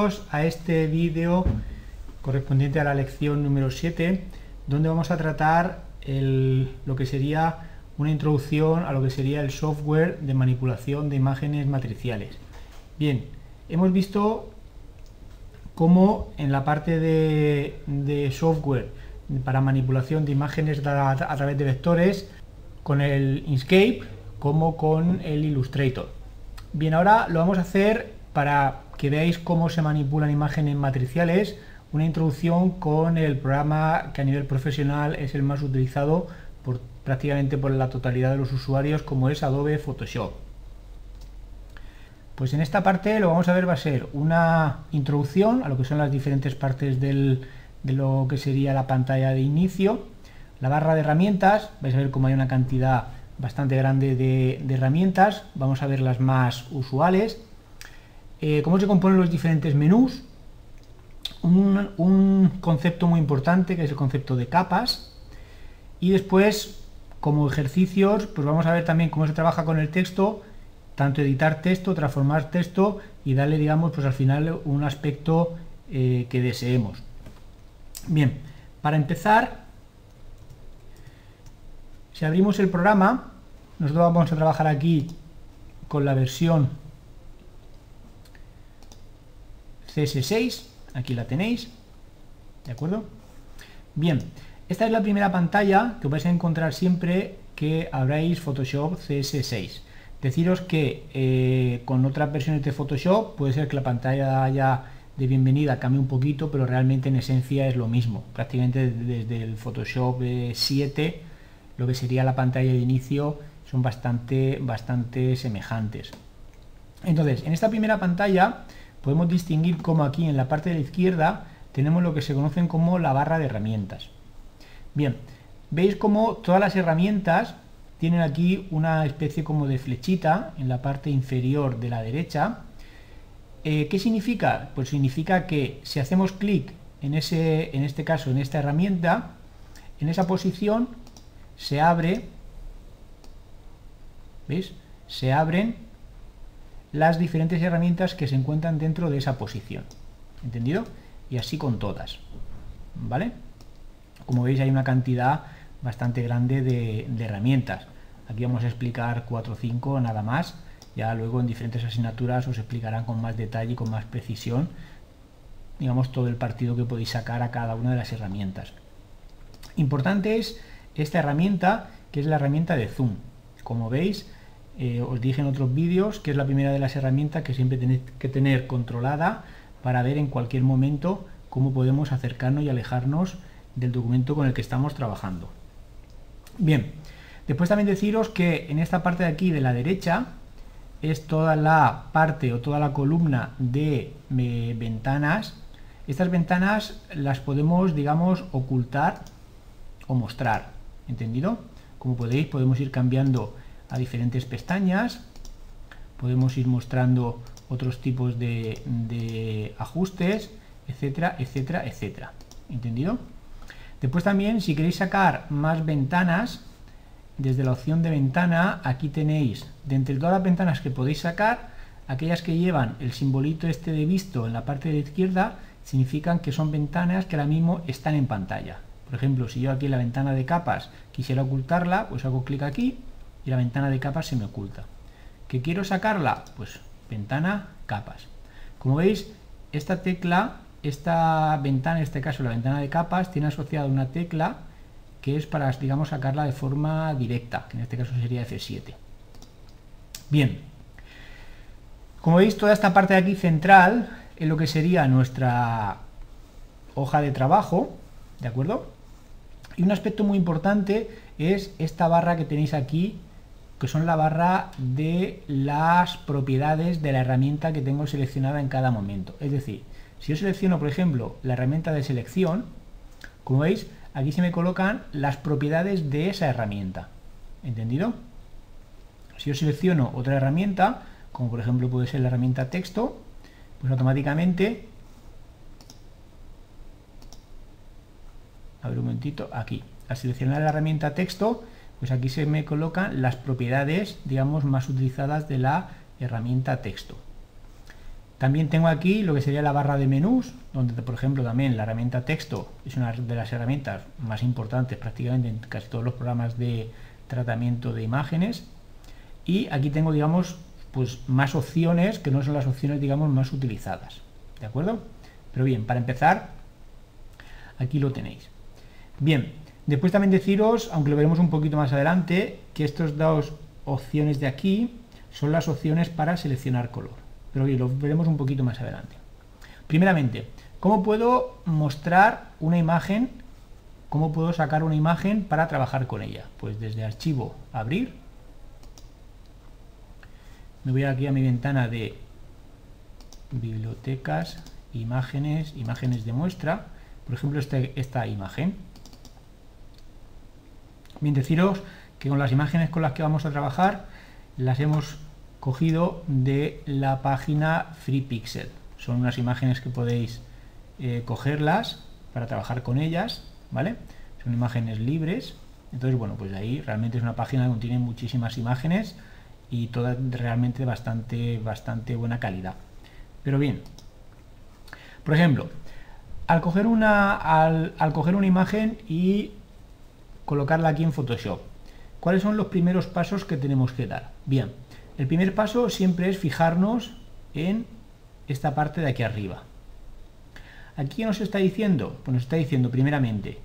A este vídeo correspondiente a la lección número 7, donde vamos a tratar lo que sería una introducción a lo que sería el software de manipulación de imágenes matriciales. Bien, hemos visto cómo en la parte de, software para manipulación de imágenes a través de vectores, con el Inkscape como con el Illustrator. Bien, ahora lo vamos a hacer para que veáis cómo se manipulan imágenes matriciales, una introducción con el programa que a nivel profesional es el más utilizado prácticamente por la totalidad de los usuarios como es Adobe Photoshop. Pues en esta parte lo vamos a ver va a ser una introducción a lo que son las diferentes partes de lo que sería la pantalla de inicio, la barra de herramientas, vais a ver cómo hay una cantidad bastante grande de, de herramientas, vamos a ver las más usuales, eh, cómo se componen los diferentes menús, un, concepto muy importante que es el concepto de capas. Y después como ejercicios pues vamos a ver también cómo se trabaja con el texto tanto editar texto, transformar texto y darle digamos pues al final un aspecto eh, que deseemos. Bien, para empezar si abrimos el programa nosotros vamos a trabajar aquí con la versión CS6, aquí la tenéis, ¿de acuerdo? Bien, esta es la primera pantalla que vais a encontrar siempre que abráis Photoshop CS6. Deciros que eh, con otras versiones de Photoshop puede ser que la pantalla haya de bienvenida cambie un poquito, pero realmente en esencia es lo mismo. Prácticamente desde el Photoshop 7, eh, lo que sería la pantalla de inicio, son bastante, bastante semejantes. Entonces, en esta primera pantalla podemos distinguir como aquí en la parte de la izquierda tenemos lo que se conocen como la barra de herramientas. Bien, veis como todas las herramientas tienen aquí una especie como de flechita en la parte inferior de la derecha. Eh, ¿Qué significa? Pues significa que si hacemos clic en, ese, en este caso en esta herramienta, en esa posición se abre, ¿veis? Se abren las diferentes herramientas que se encuentran dentro de esa posición. ¿Entendido? Y así con todas. ¿Vale? Como veis hay una cantidad bastante grande de, herramientas. Aquí vamos a explicar 4 o 5 nada más. Ya luego en diferentes asignaturas os explicarán con más detalle y con más precisión digamos todo el partido que podéis sacar a cada una de las herramientas. Importante es esta herramienta que es la herramienta de zoom. Como veis eh, os dije en otros vídeos que es la primera de las herramientas que siempre tenéis que tener controlada para ver en cualquier momento cómo podemos acercarnos y alejarnos del documento con el que estamos trabajando. Bien, después también deciros que en esta parte de aquí de la derecha es toda la parte o toda la columna de eh, ventanas. Estas ventanas las podemos, digamos, ocultar o mostrar, ¿entendido? Como podéis, podemos ir cambiando a diferentes pestañas. Podemos ir mostrando otros tipos de, ajustes, etcétera, etcétera, etcétera. ¿Entendido? Después también, si queréis sacar más ventanas, desde la opción de ventana, aquí tenéis, de entre todas las ventanas que podéis sacar, aquellas que llevan el simbolito este de visto en la parte de la izquierda, significan que son ventanas que ahora mismo están en pantalla. Por ejemplo, si yo aquí en la ventana de capas quisiera ocultarla, pues hago clic aquí y la ventana de capas se me oculta. ¿Que quiero sacarla? Pues ventana capas. Como veis, esta tecla, esta ventana, en este caso la ventana de capas, tiene asociada una tecla que es para, digamos, sacarla de forma directa, que en este caso sería F7. Bien, como veis, toda esta parte de aquí central es lo que sería nuestra hoja de trabajo, ¿de acuerdo? Y un aspecto muy importante es esta barra que tenéis aquí que son la barra de las propiedades de la herramienta que tengo seleccionada en cada momento. Es decir, si yo selecciono, por ejemplo, la herramienta de selección, como veis, aquí se me colocan las propiedades de esa herramienta. ¿Entendido? Si yo selecciono otra herramienta, como por ejemplo puede ser la herramienta texto, pues automáticamente, a ver un momentito, aquí, al seleccionar la herramienta texto, pues aquí se me colocan las propiedades, digamos, más utilizadas de la herramienta texto. También tengo aquí lo que sería la barra de menús, donde por ejemplo también la herramienta texto es una de las herramientas más importantes prácticamente en casi todos los programas de tratamiento de imágenes. Y aquí tengo, digamos, pues más opciones que no son las opciones, digamos, más utilizadas. ¿De acuerdo? Pero bien, para empezar, aquí lo tenéis. Bien, después también deciros, aunque lo veremos un poquito más adelante, que estas dos opciones de aquí son las opciones para seleccionar color. Pero bien, lo veremos un poquito más adelante. Primeramente, ¿cómo puedo mostrar una imagen? ¿Cómo puedo sacar una imagen para trabajar con ella? Pues desde archivo, abrir. Me voy aquí a mi ventana de bibliotecas, imágenes, imágenes de muestra. Por ejemplo, este, esta imagen. Bien, deciros que con las imágenes con las que vamos a trabajar las hemos cogido de la página FreePixel. Son unas imágenes que podéis eh, cogerlas para trabajar con ellas, ¿vale? Son imágenes libres. Entonces, bueno, pues ahí realmente es una página que contiene muchísimas imágenes y todas realmente bastante, bastante buena calidad. Pero bien, por ejemplo, al coger una, al coger una imagen y colocarla aquí en Photoshop. ¿Cuáles son los primeros pasos que tenemos que dar? Bien, el primer paso siempre es fijarnos en esta parte de aquí arriba. Aquí nos está diciendo, pues nos está diciendo primeramente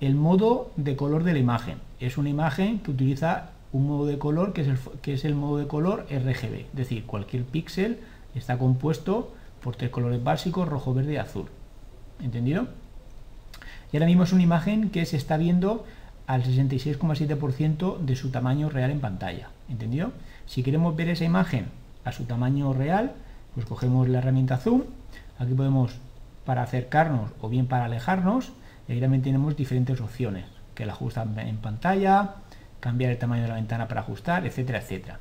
el modo de color de la imagen. Es una imagen que utiliza un modo de color que es el, que es el modo de color RGB, es decir, cualquier píxel está compuesto por tres colores básicos, rojo, verde y azul. ¿Entendido? Y ahora mismo es una imagen que se está viendo al 66,7% de su tamaño real en pantalla. ¿Entendido? Si queremos ver esa imagen a su tamaño real, pues cogemos la herramienta Zoom. Aquí podemos para acercarnos o bien para alejarnos. Y ahí también tenemos diferentes opciones, que la ajustan en pantalla, cambiar el tamaño de la ventana para ajustar, etcétera, etcétera.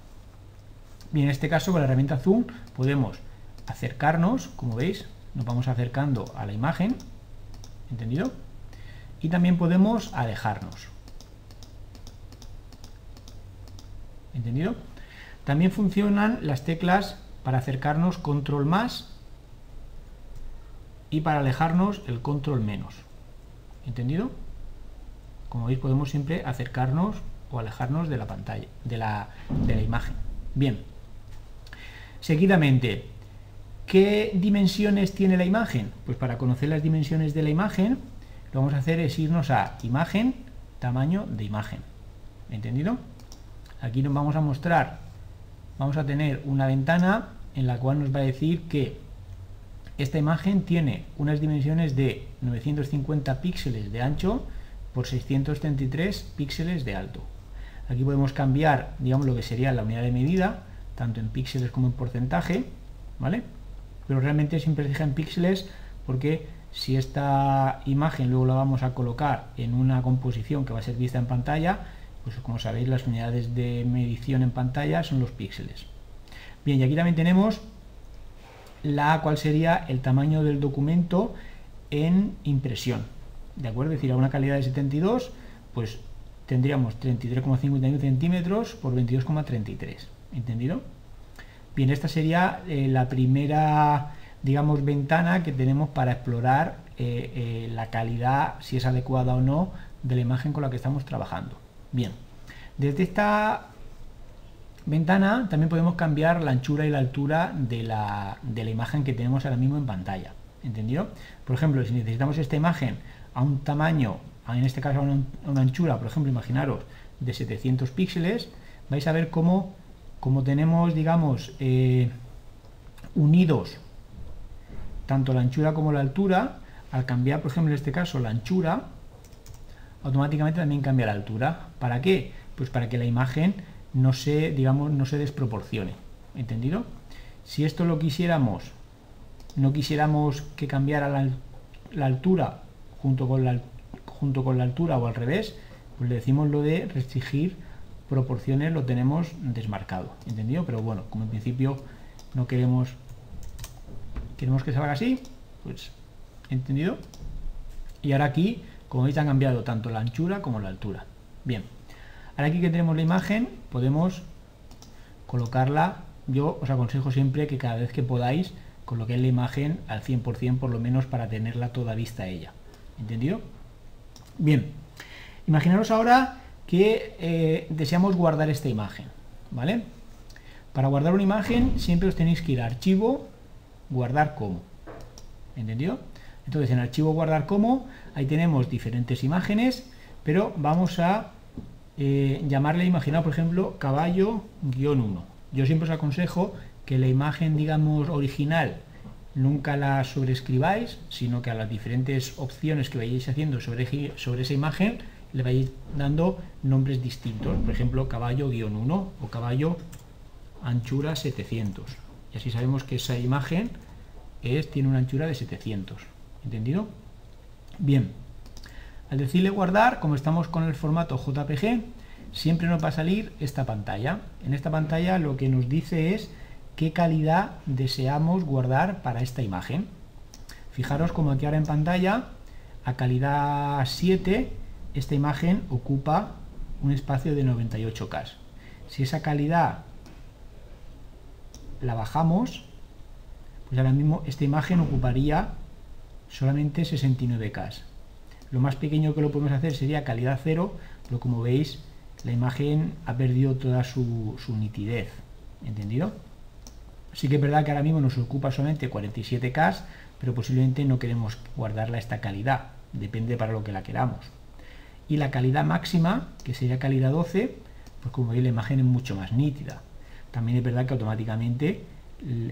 Bien, en este caso con la herramienta Zoom podemos acercarnos, como veis, nos vamos acercando a la imagen, ¿entendido? Y también podemos alejarnos. ¿Entendido? También funcionan las teclas para acercarnos control más y para alejarnos el control menos. ¿Entendido? Como veis podemos siempre acercarnos o alejarnos de la pantalla, de la, de la imagen. Bien. Seguidamente, ¿qué dimensiones tiene la imagen? Pues para conocer las dimensiones de la imagen, lo que vamos a hacer es irnos a imagen, tamaño de imagen. ¿Entendido? Aquí nos vamos a mostrar, vamos a tener una ventana en la cual nos va a decir que esta imagen tiene unas dimensiones de 950 píxeles de ancho por 633 píxeles de alto. Aquí podemos cambiar, digamos, lo que sería la unidad de medida, tanto en píxeles como en porcentaje, ¿vale? Pero realmente siempre se deja en píxeles porque si esta imagen luego la vamos a colocar en una composición que va a ser vista en pantalla, pues como sabéis las unidades de medición en pantalla son los píxeles. Bien, y aquí también tenemos la cuál sería el tamaño del documento en impresión. ¿De acuerdo? Es decir, a una calidad de 72, pues tendríamos 33,51 centímetros por 22,33. ¿Entendido? Bien, esta sería eh, la primera, digamos, ventana que tenemos para explorar eh, eh, la calidad, si es adecuada o no, de la imagen con la que estamos trabajando. Bien, desde esta ventana también podemos cambiar la anchura y la altura de la, imagen que tenemos ahora mismo en pantalla. ¿Entendido? Por ejemplo, si necesitamos esta imagen a un tamaño, en este caso a una, anchura, por ejemplo, imaginaros, de 700 píxeles, vais a ver cómo, tenemos, digamos, eh, unidos tanto la anchura como la altura, al cambiar, por ejemplo, en este caso, la anchura, automáticamente también cambia la altura. ¿Para qué? Pues para que la imagen no se, digamos, no se desproporcione. ¿Entendido? Si esto lo quisiéramos, no quisiéramos que cambiara la, altura junto con la, junto con la altura o al revés, pues le decimos lo de restringir proporciones, lo tenemos desmarcado. ¿Entendido? Pero bueno, como en principio no queremos queremos que salga así, pues ¿entendido? Y ahora aquí como veis han cambiado tanto la anchura como la altura. Bien, ahora aquí que tenemos la imagen podemos colocarla. Yo os aconsejo siempre que cada vez que podáis con lo que es la imagen al 100% por lo menos para tenerla toda vista ella. ¿Entendido? Bien, imaginaros ahora que eh, deseamos guardar esta imagen, ¿vale? Para guardar una imagen siempre os tenéis que ir a archivo, guardar como. ¿Entendido? Entonces en archivo guardar como, ahí tenemos diferentes imágenes, pero vamos a eh, llamarle, imaginar por ejemplo, caballo-1. Yo siempre os aconsejo que la imagen, digamos, original nunca la sobrescribáis, sino que a las diferentes opciones que vayáis haciendo sobre, esa imagen le vais dando nombres distintos, por ejemplo, caballo-1 o caballo anchura 700. Y así sabemos que esa imagen tiene una anchura de 700. ¿Entendido? Bien. Al decirle guardar, como estamos con el formato JPG, siempre nos va a salir esta pantalla. En esta pantalla lo que nos dice es qué calidad deseamos guardar para esta imagen. Fijaros como aquí ahora en pantalla, a calidad 7, esta imagen ocupa un espacio de 98K. Si esa calidad la bajamos, pues ahora mismo esta imagen ocuparía solamente 69K. Lo más pequeño que lo podemos hacer sería calidad 0, pero como veis la imagen ha perdido toda su, su nitidez. ¿Entendido? Sí que es verdad que ahora mismo nos ocupa solamente 47K, pero posiblemente no queremos guardarla esta calidad, depende para lo que la queramos. Y la calidad máxima, que sería calidad 12, pues como veis la imagen es mucho más nítida. También es verdad que automáticamente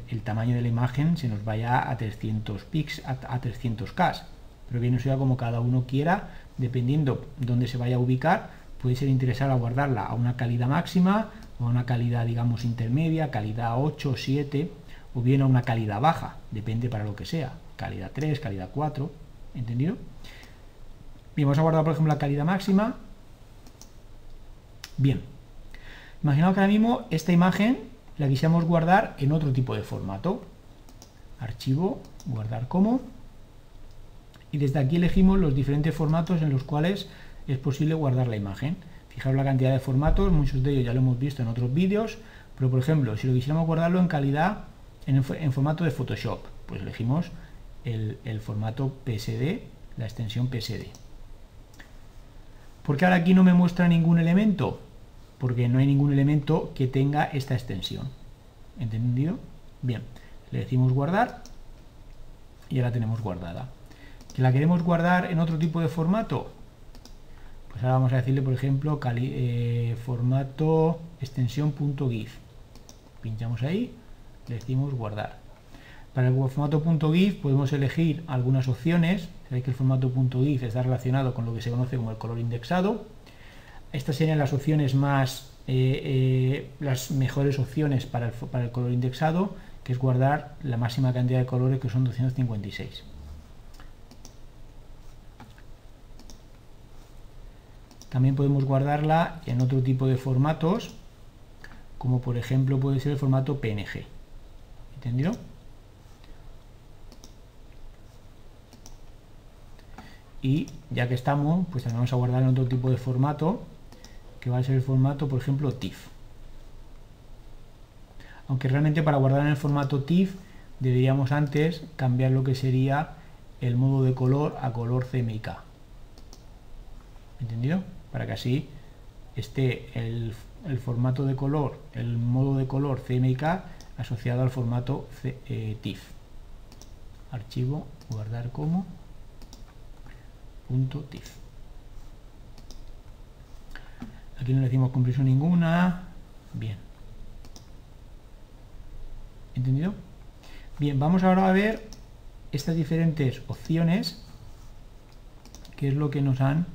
el, tamaño de la imagen se nos vaya a 300 pix, a, 300K. Pero bien, sea como cada uno quiera, dependiendo dónde se vaya a ubicar, puede ser interesante guardarla a una calidad máxima a una calidad, digamos, intermedia, calidad 8, 7, o bien a una calidad baja, depende para lo que sea, calidad 3, calidad 4, ¿entendido? Bien, vamos a guardar, por ejemplo, la calidad máxima. Bien, imaginaos que ahora mismo esta imagen la quisiéramos guardar en otro tipo de formato. Archivo, guardar como. Y desde aquí elegimos los diferentes formatos en los cuales es posible guardar la imagen. Fijaros la cantidad de formatos, muchos de ellos ya lo hemos visto en otros vídeos, pero por ejemplo, si lo quisiéramos guardarlo en calidad, en, formato de Photoshop, pues elegimos el, formato PSD, la extensión PSD. ¿Por qué ahora aquí no me muestra ningún elemento? Porque no hay ningún elemento que tenga esta extensión. ¿Entendido? Bien, le decimos guardar y ahora tenemos guardada. ¿Que la queremos guardar en otro tipo de formato? Pues ahora vamos a decirle, por ejemplo, eh, formato extensión.gif. Pinchamos ahí, le decimos guardar. Para el formato .gif podemos elegir algunas opciones. Sabéis que el formato .gif está relacionado con lo que se conoce como el color indexado. Estas serían las opciones más, eh, eh, las mejores opciones para el, color indexado, que es guardar la máxima cantidad de colores que son 256. También podemos guardarla en otro tipo de formatos, como por ejemplo puede ser el formato PNG. ¿Entendido? Y ya que estamos, pues también vamos a guardar en otro tipo de formato, que va a ser el formato, por ejemplo, TIFF. Aunque realmente para guardar en el formato TIFF deberíamos antes cambiar lo que sería el modo de color a color CMYK. ¿Entendido? para que así esté el, formato de color, el modo de color CMYK asociado al formato eh, TIFF. Archivo, guardar como punto TIFF. Aquí no le decimos compresión ninguna. Bien. ¿Entendido? Bien, vamos ahora a ver estas diferentes opciones, que es lo que nos han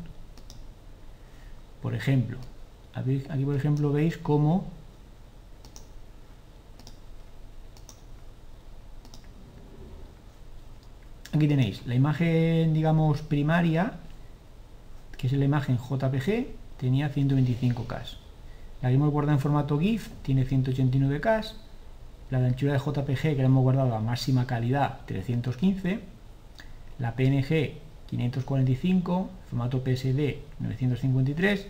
por ejemplo, aquí por ejemplo veis cómo aquí tenéis la imagen digamos primaria que es la imagen JPG tenía 125K la que hemos guardado en formato GIF tiene 189K la de anchura de JPG que la hemos guardado a máxima calidad 315 la PNG 545, formato PSD 953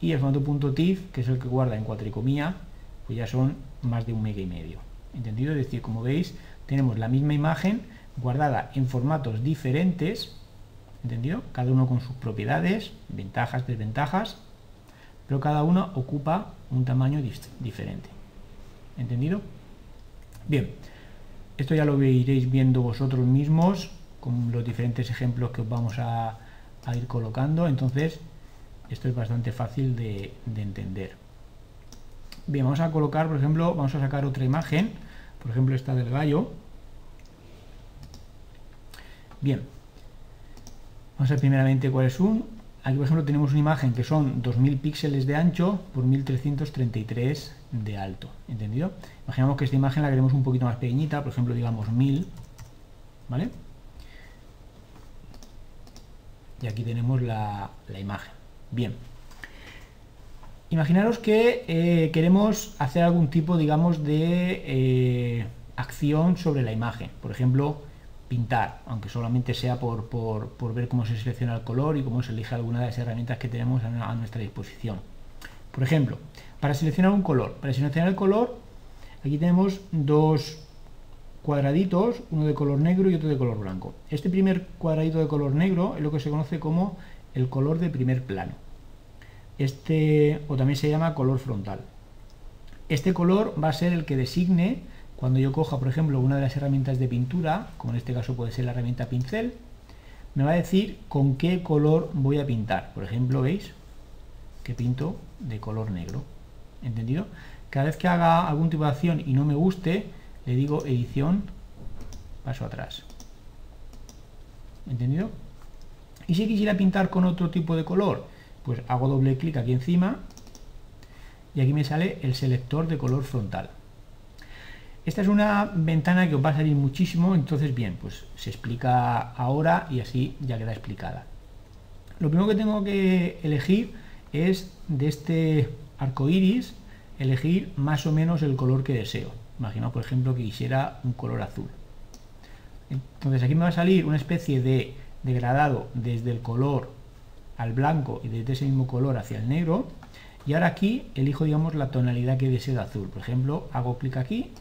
y el formato .tif, que es el que guarda en cuatricomía, pues ya son más de un mega y medio. ¿Entendido? Es decir, como veis, tenemos la misma imagen guardada en formatos diferentes, ¿entendido? Cada uno con sus propiedades, ventajas, desventajas, pero cada uno ocupa un tamaño diferente. ¿Entendido? Bien, esto ya lo iréis viendo vosotros mismos con los diferentes ejemplos que os vamos a, ir colocando, entonces esto es bastante fácil de, de entender. Bien, vamos a colocar, por ejemplo, vamos a sacar otra imagen, por ejemplo esta del gallo, Bien, vamos a ver primeramente cuál es un. Aquí, por ejemplo, tenemos una imagen que son 2000 píxeles de ancho por 1333 de alto. ¿Entendido? Imaginamos que esta imagen la queremos un poquito más pequeñita, por ejemplo, digamos 1000. ¿Vale? Y aquí tenemos la, imagen. Bien. Imaginaros que eh, queremos hacer algún tipo, digamos, de eh, acción sobre la imagen. Por ejemplo, pintar, aunque solamente sea por, ver cómo se selecciona el color y cómo se elige alguna de las herramientas que tenemos a, nuestra disposición. Por ejemplo, para seleccionar un color, para seleccionar el color, aquí tenemos dos cuadraditos, uno de color negro y otro de color blanco. Este primer cuadradito de color negro es lo que se conoce como el color de primer plano. Este, o también se llama color frontal. Este color va a ser el que designe cuando yo coja, por ejemplo, una de las herramientas de pintura, como en este caso puede ser la herramienta pincel, me va a decir con qué color voy a pintar. Por ejemplo, ¿veis? Que pinto de color negro. ¿Entendido? Cada vez que haga algún tipo de acción y no me guste, le digo edición, paso atrás. ¿Entendido? Y si quisiera pintar con otro tipo de color, pues hago doble clic aquí encima y aquí me sale el selector de color frontal. Esta es una ventana que os va a salir muchísimo, entonces bien, pues se explica ahora y así ya queda explicada. Lo primero que tengo que elegir es de este arco iris, elegir más o menos el color que deseo. Imagino, por ejemplo, que quisiera un color azul. Entonces aquí me va a salir una especie de degradado desde el color al blanco y desde ese mismo color hacia el negro. Y ahora aquí elijo, digamos, la tonalidad que deseo de azul. Por ejemplo, hago clic aquí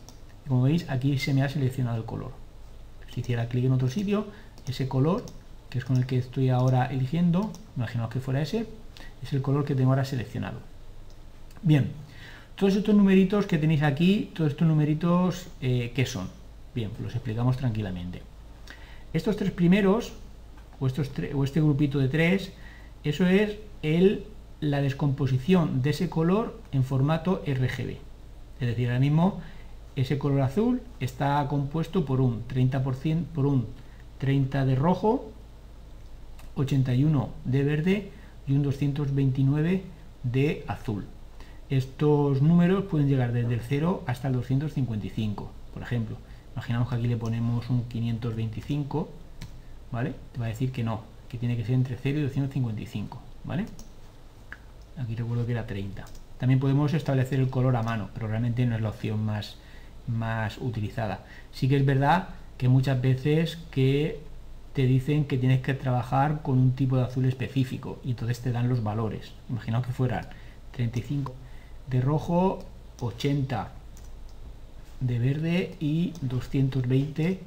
como veis, aquí se me ha seleccionado el color. Si hiciera clic en otro sitio, ese color, que es con el que estoy ahora eligiendo, imaginaos que fuera ese, es el color que tengo ahora seleccionado. Bien, todos estos numeritos que tenéis aquí, todos estos numeritos, eh, ¿qué son? Bien, pues los explicamos tranquilamente. Estos tres primeros, o, estos o este grupito de tres, eso es el, la descomposición de ese color en formato RGB. Es decir, ahora mismo ese color azul está compuesto por un 30%, por un 30 de rojo, 81 de verde y un 229 de azul. Estos números pueden llegar desde el 0 hasta el 255, por ejemplo. Imaginamos que aquí le ponemos un 525, ¿vale? Te va a decir que no, que tiene que ser entre 0 y 255, ¿vale? Aquí recuerdo que era 30. También podemos establecer el color a mano, pero realmente no es la opción más, más utilizada. Sí que es verdad que muchas veces que te dicen que tienes que trabajar con un tipo de azul específico y entonces te dan los valores. Imaginaos que fueran 35 de rojo, 80 de verde y 220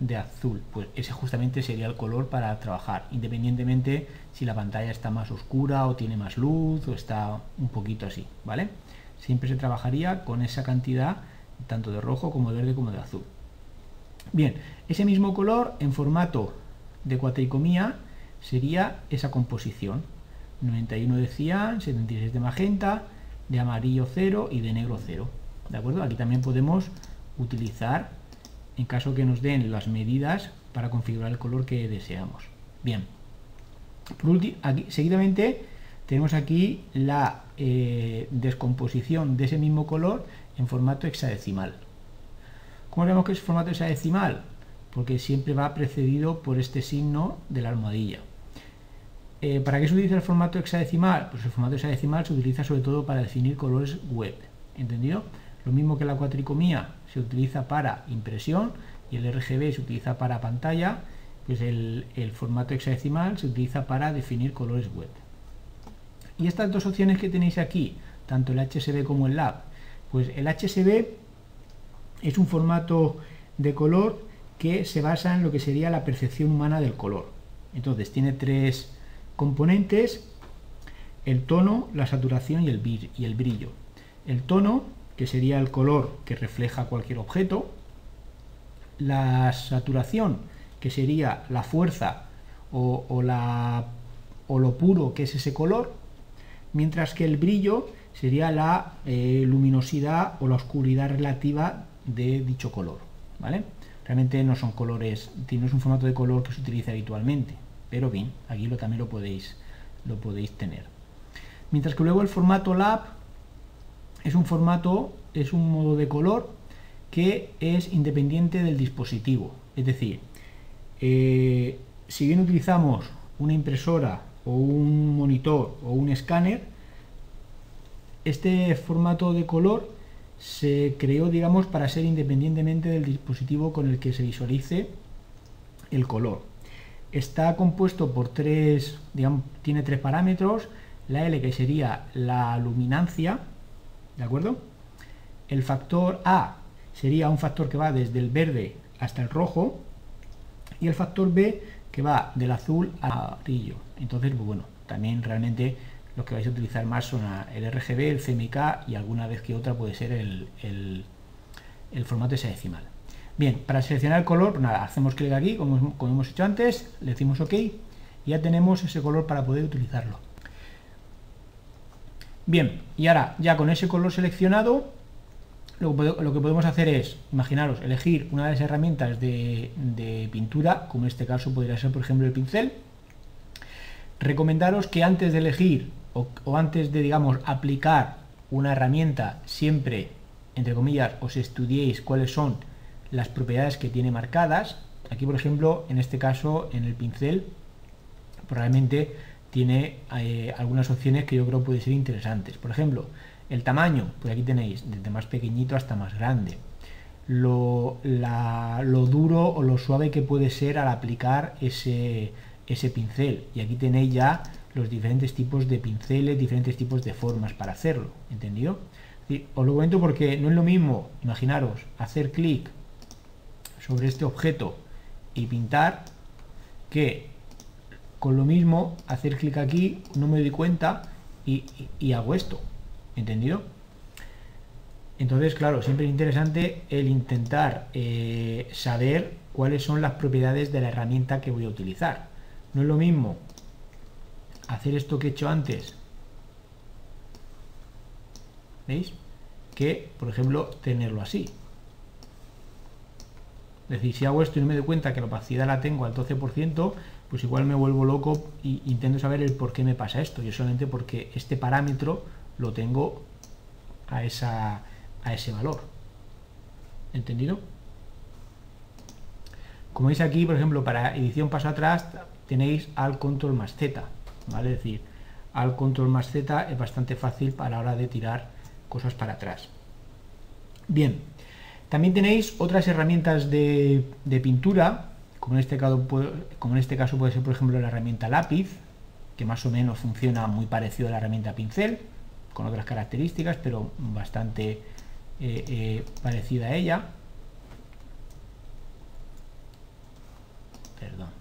de azul. Pues ese justamente sería el color para trabajar, independientemente si la pantalla está más oscura o tiene más luz o está un poquito así, ¿vale? Siempre se trabajaría con esa cantidad tanto de rojo como de verde como de azul. Bien, ese mismo color en formato de cuatricomía sería esa composición. 91 de cian, 76 de magenta, de amarillo 0 y de negro 0. ¿De acuerdo? Aquí también podemos utilizar, en caso que nos den las medidas, para configurar el color que deseamos. Bien. Por último, aquí, seguidamente tenemos aquí la eh, descomposición de ese mismo color en formato hexadecimal. ¿Cómo sabemos que es formato hexadecimal? Porque siempre va precedido por este signo de la almohadilla. Eh, ¿Para qué se utiliza el formato hexadecimal? Pues el formato hexadecimal se utiliza sobre todo para definir colores web. ¿Entendido? Lo mismo que la cuatricomía se utiliza para impresión y el RGB se utiliza para pantalla, pues el formato hexadecimal se utiliza para definir colores web. Y estas dos opciones que tenéis aquí, tanto el HSB como el LAB, pues el HSB es un formato de color que se basa en lo que sería la percepción humana del color. Entonces tiene tres componentes, el tono, la saturación y el, y el brillo. El tono, que sería el color que refleja cualquier objeto, la saturación, que sería la fuerza o, la, o lo puro que es ese color, mientras que el brillo sería la eh, luminosidad o la oscuridad relativa de dicho color. ¿vale? Realmente no son colores, no es un formato de color que se utiliza habitualmente, pero bien, aquí lo, también lo podéis, lo podéis tener. Mientras que luego el formato lab es un formato, es un modo de color que es independiente del dispositivo. Es decir, eh, si bien utilizamos una impresora o un monitor o un escáner, este formato de color se creó, digamos, para ser independientemente del dispositivo con el que se visualice el color. Está compuesto por tres, digamos, tiene tres parámetros, la L que sería la luminancia, ¿de acuerdo? El factor A sería un factor que va desde el verde hasta el rojo y el factor B que va del azul al amarillo. Entonces, pues bueno, también realmente los que vais a utilizar más son el RGB, el CMYK y alguna vez que otra puede ser el, el, formato hexadecimal. Bien, para seleccionar el color, pues nada, hacemos clic aquí, como, como, hemos hecho antes, le decimos OK y ya tenemos ese color para poder utilizarlo. Bien, y ahora ya con ese color seleccionado, lo, que podemos hacer es, imaginaros, elegir una de las herramientas de, de pintura, como en este caso podría ser por ejemplo el pincel, recomendaros que antes de elegir o, antes de, digamos, aplicar una herramienta, siempre, entre comillas, os estudiéis cuáles son las propiedades que tiene marcadas. Aquí, por ejemplo, en este caso, en el pincel, probablemente tiene eh, algunas opciones que yo creo pueden ser interesantes. Por ejemplo, el tamaño, pues aquí tenéis desde más pequeñito hasta más grande. Lo, lo duro o lo suave que puede ser al aplicar ese, ese pincel. Y aquí tenéis ya los diferentes tipos de pinceles, diferentes tipos de formas para hacerlo, ¿entendido? os lo comento porque no es lo mismo, imaginaros, hacer clic sobre este objeto y pintar que con lo mismo hacer clic aquí, no me doy cuenta y, hago esto, ¿entendido? Entonces, claro, siempre es interesante el intentar eh, saber cuáles son las propiedades de la herramienta que voy a utilizar. No es lo mismo hacer esto que he hecho antes, ¿veis? Que, por ejemplo, tenerlo así. Es decir, si hago esto y no me doy cuenta que la opacidad la tengo al 12%, pues igual me vuelvo loco y intento saber el por qué me pasa esto. Yo solamente porque este parámetro lo tengo a, esa, a ese valor. ¿Entendido? Como veis aquí, por ejemplo, para edición paso atrás tenéis al control más Z. Es decir, al control más Z es bastante fácil para la hora de tirar cosas para atrás. Bien, también tenéis otras herramientas de, pintura, como en, este caso, como en este caso puede ser, por ejemplo, la herramienta lápiz, que más o menos funciona muy parecido a la herramienta pincel, con otras características, pero bastante eh, eh, parecida a ella. Perdón.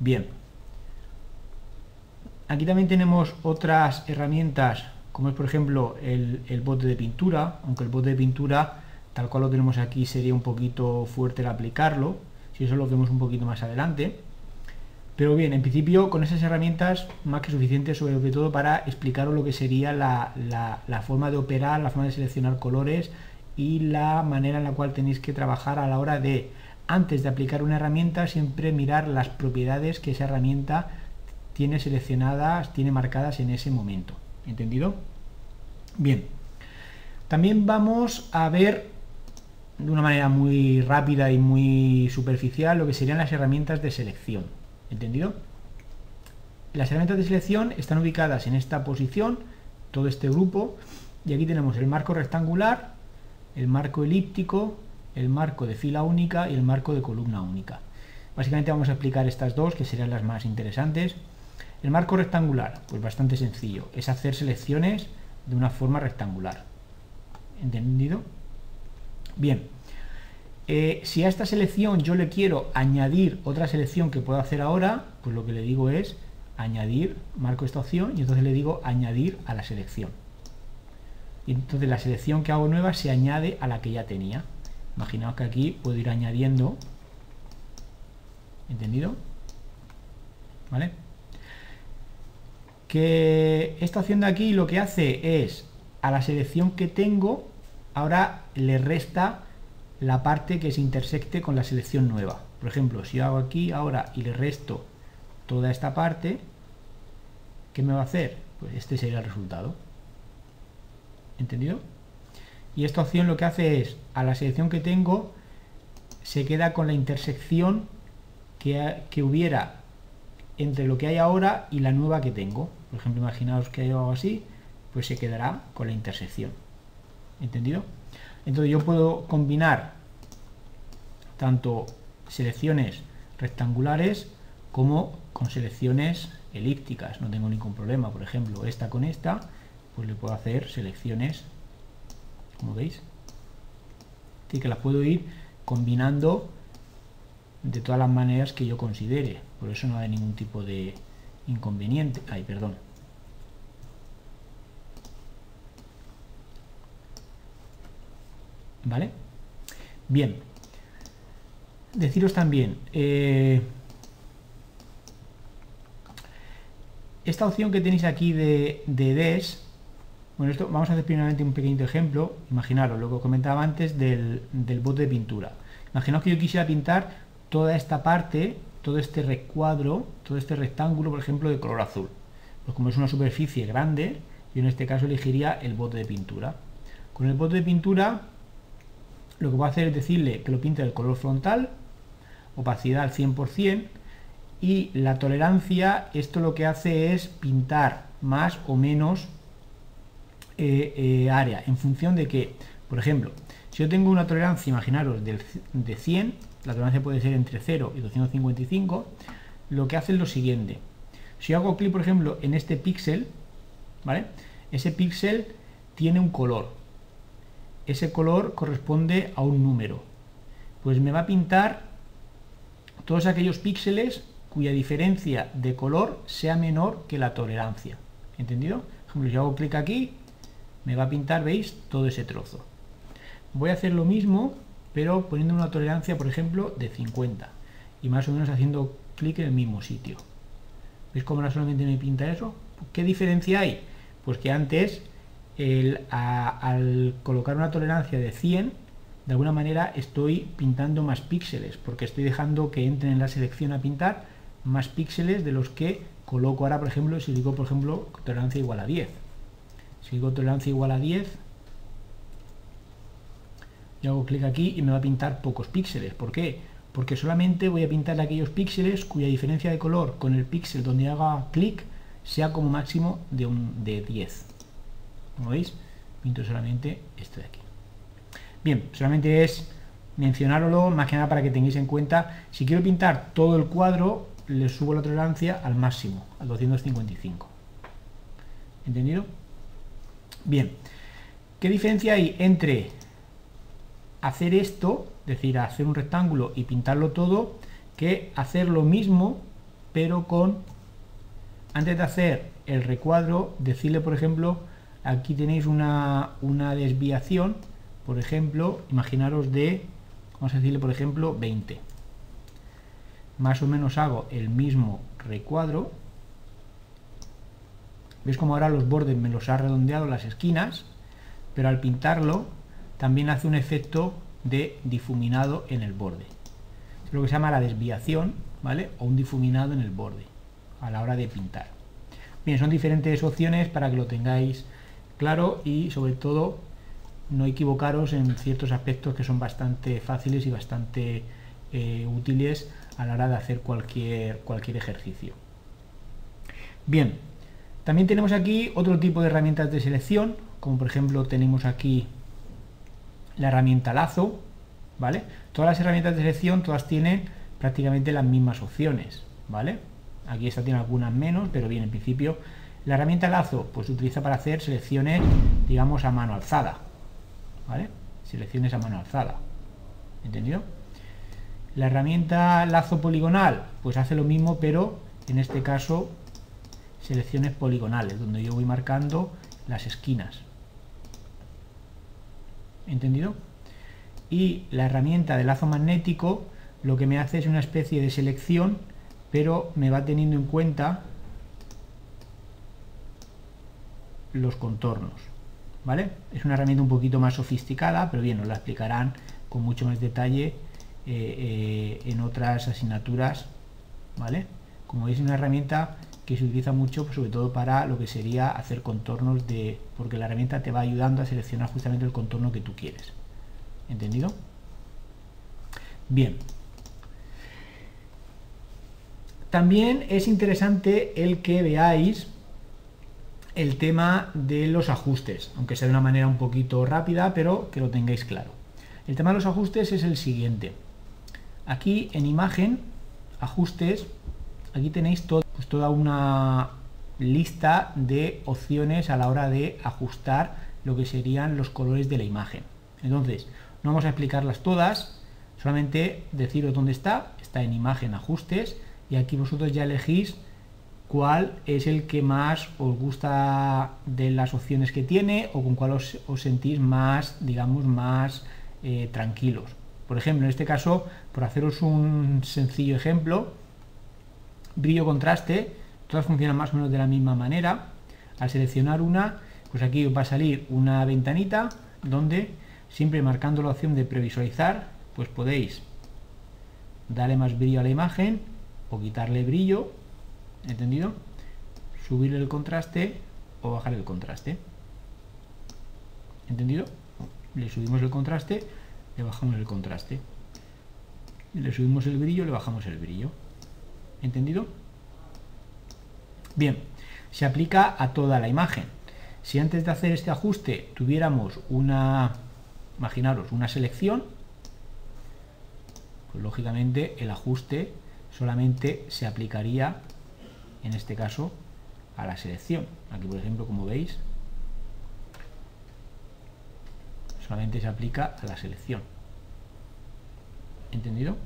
Bien. Aquí también tenemos otras herramientas, como es por ejemplo el, bote de pintura, aunque el bote de pintura, tal cual lo tenemos aquí, sería un poquito fuerte el aplicarlo, si eso lo vemos un poquito más adelante. Pero bien, en principio con esas herramientas más que suficientes, sobre todo para explicaros lo que sería la, la forma de operar, la forma de seleccionar colores y la manera en la cual tenéis que trabajar a la hora de antes de aplicar una herramienta, siempre mirar las propiedades que esa herramienta tiene seleccionadas, tiene marcadas en ese momento. ¿Entendido? Bien. También vamos a ver de una manera muy rápida y muy superficial lo que serían las herramientas de selección. ¿Entendido? Las herramientas de selección están ubicadas en esta posición, todo este grupo, y aquí tenemos el marco rectangular, el marco elíptico, el marco de fila única y el marco de columna única. Básicamente vamos a explicar estas dos, que serían las más interesantes. El marco rectangular, pues bastante sencillo, es hacer selecciones de una forma rectangular. ¿Entendido? Bien. Eh, si a esta selección yo le quiero añadir otra selección que puedo hacer ahora, pues lo que le digo es añadir, marco esta opción y entonces le digo añadir a la selección. Y entonces la selección que hago nueva se añade a la que ya tenía. Imaginaos que aquí puedo ir añadiendo. ¿Entendido? ¿Vale? Que esta opción de aquí lo que hace es a la selección que tengo, ahora le resta la parte que se intersecte con la selección nueva. Por ejemplo, si hago aquí ahora y le resto toda esta parte, ¿qué me va a hacer? Pues este sería el resultado. ¿Entendido? Y esta opción lo que hace es, a la selección que tengo, se queda con la intersección que, que hubiera entre lo que hay ahora y la nueva que tengo. Por ejemplo, imaginaos que hay algo así, pues se quedará con la intersección. ¿Entendido? Entonces yo puedo combinar tanto selecciones rectangulares como con selecciones elípticas, no tengo ningún problema. Por ejemplo, esta con esta, pues le puedo hacer selecciones, como veis, y que las puedo ir combinando de todas las maneras que yo considere. Por eso no hay ningún tipo de inconveniente. Ay, perdón. ¿Vale? Bien. Deciros también, eh, esta opción que tenéis aquí de, de DES, bueno, esto vamos a hacer primeramente un pequeño ejemplo, imaginaros lo que comentaba antes del, del bote de pintura. Imaginaos que yo quisiera pintar toda esta parte, todo este recuadro, todo este rectángulo, por ejemplo, de color azul. Pues como es una superficie grande, yo en este caso elegiría el bote de pintura. Con el bote de pintura, lo que voy a hacer es decirle que lo pinte del color frontal, opacidad al 100%, y la tolerancia, esto lo que hace es pintar más o menos eh, eh, área, en función de que, por ejemplo, si yo tengo una tolerancia, imaginaros, de 100, la tolerancia puede ser entre 0 y 255, lo que hace es lo siguiente. Si yo hago clic, por ejemplo, en este píxel, ¿vale? Ese píxel tiene un color. Ese color corresponde a un número. Pues me va a pintar todos aquellos píxeles cuya diferencia de color sea menor que la tolerancia. ¿Entendido? Por ejemplo, si hago clic aquí, me va a pintar, ¿veis? Todo ese trozo. Voy a hacer lo mismo, pero poniendo una tolerancia, por ejemplo, de 50. Y más o menos haciendo clic en el mismo sitio. ¿Veis cómo ahora solamente me pinta eso? ¿Qué diferencia hay? Pues que antes, al colocar una tolerancia de 100, de alguna manera estoy pintando más píxeles, porque estoy dejando que entren en la selección a pintar más píxeles de los que coloco ahora, por ejemplo, si digo, por ejemplo, tolerancia igual a 10. Si digo tolerancia igual a 10, yo hago clic aquí y me va a pintar pocos píxeles. ¿Por qué? Porque solamente voy a pintar aquellos píxeles cuya diferencia de color con el píxel donde haga clic sea como máximo de, un, de 10. Como veis, pinto solamente esto de aquí. Bien, solamente es mencionarlo más que nada para que tengáis en cuenta, si quiero pintar todo el cuadro, le subo la tolerancia al máximo, al 255. ¿Entendido? Bien, ¿qué diferencia hay entre hacer esto, es decir, hacer un rectángulo y pintarlo todo, que hacer lo mismo, pero con, antes de hacer el recuadro, decirle, por ejemplo, aquí tenéis una, una desviación, por ejemplo, imaginaros de, vamos a decirle, por ejemplo, 20. Más o menos hago el mismo recuadro. ¿Veis como ahora los bordes me los ha redondeado las esquinas? Pero al pintarlo también hace un efecto de difuminado en el borde. Es lo que se llama la desviación, ¿vale? O un difuminado en el borde a la hora de pintar. Bien, son diferentes opciones para que lo tengáis claro y sobre todo no equivocaros en ciertos aspectos que son bastante fáciles y bastante eh, útiles a la hora de hacer cualquier, cualquier ejercicio. Bien, también tenemos aquí otro tipo de herramientas de selección, como por ejemplo tenemos aquí la herramienta lazo, ¿vale? Todas las herramientas de selección, todas tienen prácticamente las mismas opciones, ¿vale? Aquí esta tiene algunas menos, pero bien, en principio La herramienta lazo pues se utiliza para hacer selecciones, digamos, a mano alzada. ¿Vale? Selecciones a mano alzada. ¿Entendido? La herramienta lazo poligonal pues hace lo mismo, pero en este caso selecciones poligonales, donde yo voy marcando las esquinas. ¿Entendido? Y la herramienta de lazo magnético lo que me hace es una especie de selección, pero me va teniendo en cuenta los contornos. ¿Vale? Es una herramienta un poquito más sofisticada, pero bien, nos la explicarán con mucho más detalle eh, eh, en otras asignaturas. ¿Vale? Como veis, es una herramienta que se utiliza mucho, pues, sobre todo para lo que sería hacer contornos de... porque la herramienta te va ayudando a seleccionar justamente el contorno que tú quieres. ¿Entendido? Bien. También es interesante el que veáis el tema de los ajustes, aunque sea de una manera un poquito rápida, pero que lo tengáis claro. El tema de los ajustes es el siguiente. Aquí en imagen, ajustes, aquí tenéis todo, toda una lista de opciones a la hora de ajustar lo que serían los colores de la imagen. Entonces, no vamos a explicarlas todas, solamente deciros dónde está, está en imagen ajustes y aquí vosotros ya elegís cuál es el que más os gusta de las opciones que tiene o con cuál os, sentís más, digamos, más eh, tranquilos. Por ejemplo, en este caso, por haceros un sencillo ejemplo, brillo contraste, todas funcionan más o menos de la misma manera. Al seleccionar una, pues aquí va a salir una ventanita donde siempre marcando la opción de previsualizar, pues podéis darle más brillo a la imagen o quitarle brillo, ¿entendido? Subir el contraste o bajar el contraste. ¿Entendido? Le subimos el contraste, le bajamos el contraste. Le subimos el brillo, le bajamos el brillo. ¿Entendido? Bien, se aplica a toda la imagen. Si antes de hacer este ajuste tuviéramos una, imaginaros, una selección, pues lógicamente el ajuste solamente se aplicaría, en este caso, a la selección. Aquí, por ejemplo, como veis, solamente se aplica a la selección. ¿Entendido?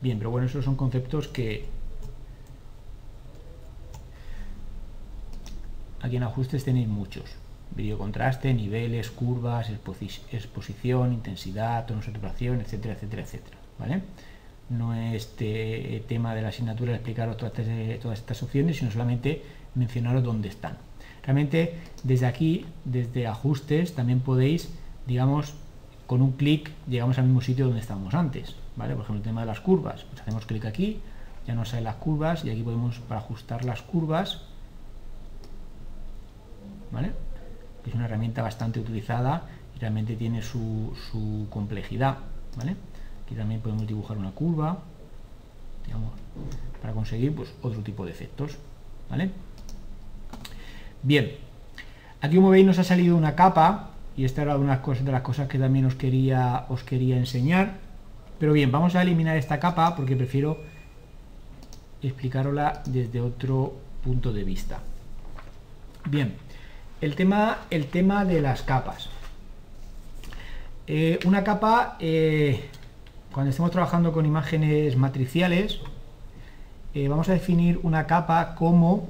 Bien, pero bueno, esos son conceptos que aquí en ajustes tenéis muchos. Vídeo contraste, niveles, curvas, exposición, intensidad, tono saturación, etcétera, etcétera, etcétera. ¿Vale? No es este tema de la asignatura explicaros todas, todas estas opciones, sino solamente mencionaros dónde están. Realmente desde aquí, desde ajustes, también podéis, digamos, con un clic llegamos al mismo sitio donde estábamos antes. Por ejemplo, el tema de las curvas, pues hacemos clic aquí, ya nos salen las curvas y aquí podemos para ajustar las curvas. Es una herramienta bastante utilizada y realmente tiene su, complejidad. Aquí también podemos dibujar una curva, para conseguir pues otro tipo de efectos. Bien, aquí como veis nos ha salido una capa y esta era una de las cosas que también os quería enseñar pero bien, vamos a eliminar esta capa porque prefiero explicarla desde otro punto de vista. Bien, el tema, el tema de las capas. Eh, una capa, eh, cuando estemos trabajando con imágenes matriciales, eh, vamos a definir una capa como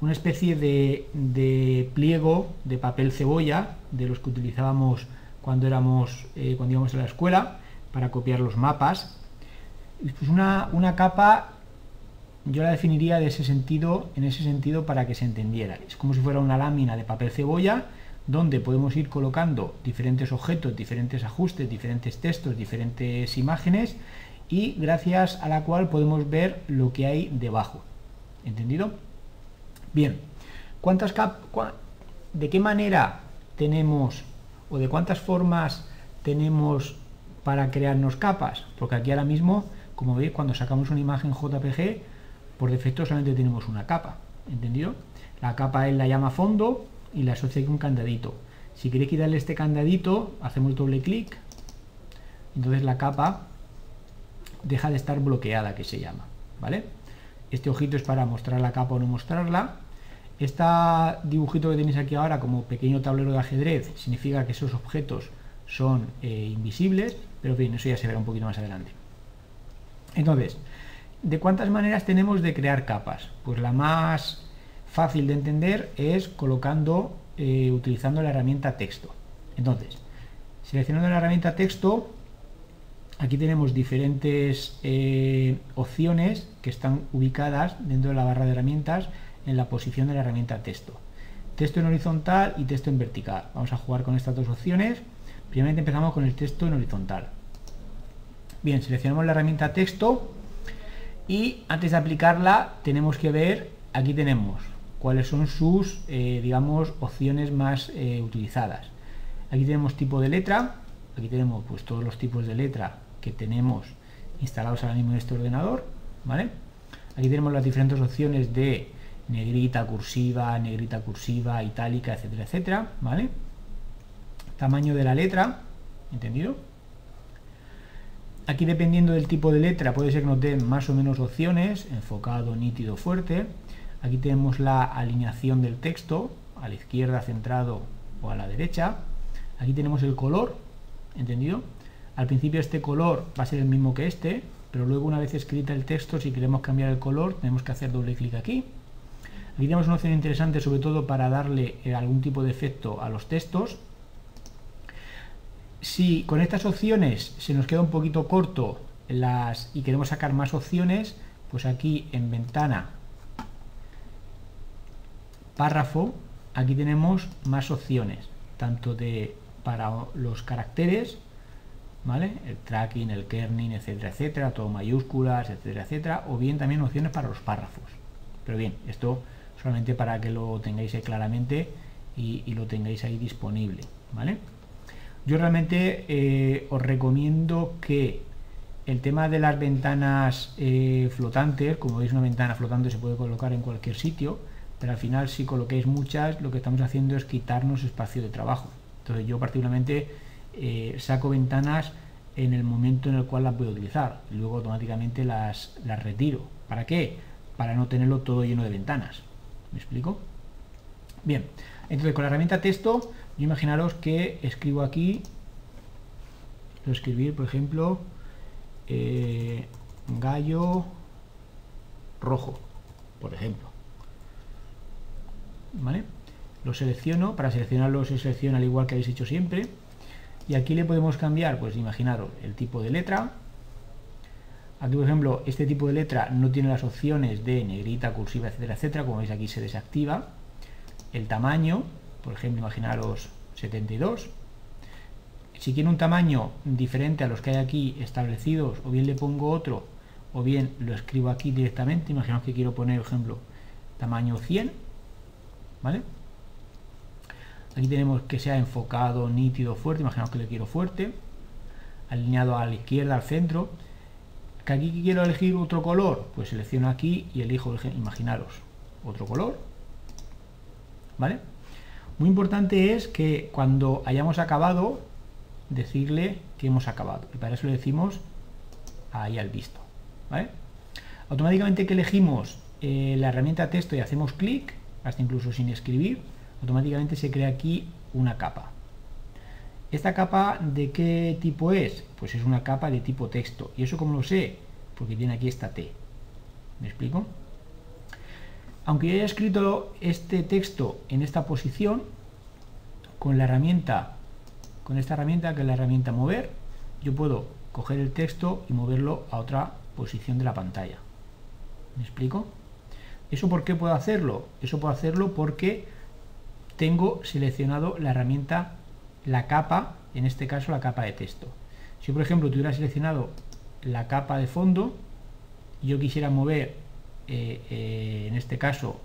una especie de, de, pliego de papel cebolla, de los que utilizábamos cuando, éramos, cuando íbamos a la escuela, para copiar los mapas. Pues una, una capa yo la definiría en ese sentido para que se entendiera. Es como si fuera una lámina de papel cebolla donde podemos ir colocando diferentes objetos, diferentes ajustes, diferentes textos, diferentes imágenes y gracias a la cual podemos ver lo que hay debajo. ¿Entendido? Bien, ¿cuántas ¿de qué manera tenemos o de cuántas formas tenemos para crearnos capas, porque aquí ahora mismo, como veis, cuando sacamos una imagen JPG, por defecto solamente tenemos una capa, ¿entendido? La capa es la llama fondo y la asocia con un candadito. Si queréis quitarle este candadito, hacemos doble clic, entonces la capa deja de estar bloqueada, que se llama, ¿vale? Este ojito es para mostrar la capa o no mostrarla. Este dibujito que tenéis aquí ahora como pequeño tablero de ajedrez significa que esos objetos son eh, invisibles, pero bien, eso ya se verá un poquito más adelante. Entonces, ¿de cuántas maneras tenemos de crear capas? Pues la más fácil de entender es colocando, eh, utilizando la herramienta texto. Entonces, seleccionando la herramienta texto, aquí tenemos diferentes eh, opciones que están ubicadas dentro de la barra de herramientas en la posición de la herramienta texto. Texto en horizontal y texto en vertical. Vamos a jugar con estas dos opciones. Primeramente empezamos con el texto en horizontal. Bien, seleccionamos la herramienta texto y antes de aplicarla tenemos que ver, aquí tenemos cuáles son sus, eh, digamos, opciones más eh, utilizadas. Aquí tenemos tipo de letra, aquí tenemos pues todos los tipos de letra que tenemos instalados ahora mismo en este ordenador, ¿vale? Aquí tenemos las diferentes opciones de negrita, cursiva, negrita, cursiva, itálica, etcétera, etcétera, ¿vale? Tamaño de la letra, ¿entendido? Aquí dependiendo del tipo de letra puede ser que nos den más o menos opciones, enfocado, nítido, fuerte. Aquí tenemos la alineación del texto, a la izquierda, centrado o a la derecha. Aquí tenemos el color, ¿entendido? Al principio este color va a ser el mismo que este, pero luego una vez escrita el texto, si queremos cambiar el color, tenemos que hacer doble clic aquí. Aquí tenemos una opción interesante sobre todo para darle eh, algún tipo de efecto a los textos. Si con estas opciones se nos queda un poquito corto las, y queremos sacar más opciones, pues aquí en ventana párrafo, aquí tenemos más opciones, tanto de para los caracteres, ¿vale? El tracking, el kerning, etcétera, etcétera, todo mayúsculas, etcétera, etcétera, o bien también opciones para los párrafos. Pero bien, esto solamente para que lo tengáis ahí claramente y, lo tengáis ahí disponible, ¿vale? Yo realmente eh, os recomiendo que el tema de las ventanas eh, flotantes, como veis una ventana flotante se puede colocar en cualquier sitio, pero al final si coloquéis muchas, lo que estamos haciendo es quitarnos espacio de trabajo. Entonces yo particularmente eh, saco ventanas en el momento en el cual las voy a utilizar y luego automáticamente las, las retiro. ¿Para qué? Para no tenerlo todo lleno de ventanas. ¿Me explico? Bien, entonces con la herramienta texto, imaginaros que escribo aquí, lo escribir, por ejemplo, eh, gallo rojo, por ejemplo. ¿Vale? Lo selecciono, para seleccionarlo se selecciona al igual que habéis hecho siempre. Y aquí le podemos cambiar, pues imaginaros, el tipo de letra, Aquí, por ejemplo, este tipo de letra no tiene las opciones de negrita, cursiva, etcétera, etcétera. Como veis aquí se desactiva. El tamaño, por ejemplo, imaginaros 72. Si quiero un tamaño diferente a los que hay aquí establecidos, o bien le pongo otro, o bien lo escribo aquí directamente. Imaginaos que quiero poner, por ejemplo, tamaño 100. ¿Vale? Aquí tenemos que sea enfocado, nítido, fuerte. Imaginaos que le quiero fuerte. Alineado a la izquierda, al centro que aquí quiero elegir otro color, pues selecciono aquí y elijo, imaginaros, otro color. ¿Vale? Muy importante es que cuando hayamos acabado, decirle que hemos acabado. Y para eso le decimos ahí al visto. ¿Vale? Automáticamente que elegimos eh, la herramienta texto y hacemos clic, hasta incluso sin escribir, automáticamente se crea aquí una capa. ¿Esta capa de qué tipo es? Pues es una capa de tipo texto. ¿Y eso cómo lo sé? Porque tiene aquí esta T. ¿Me explico? Aunque yo haya escrito este texto en esta posición, con la herramienta, con esta herramienta que es la herramienta mover, yo puedo coger el texto y moverlo a otra posición de la pantalla. ¿Me explico? ¿Eso por qué puedo hacerlo? Eso puedo hacerlo porque tengo seleccionado la herramienta la capa, en este caso la capa de texto. Si por ejemplo tuviera seleccionado la capa de fondo, yo quisiera mover, eh, eh, en este caso,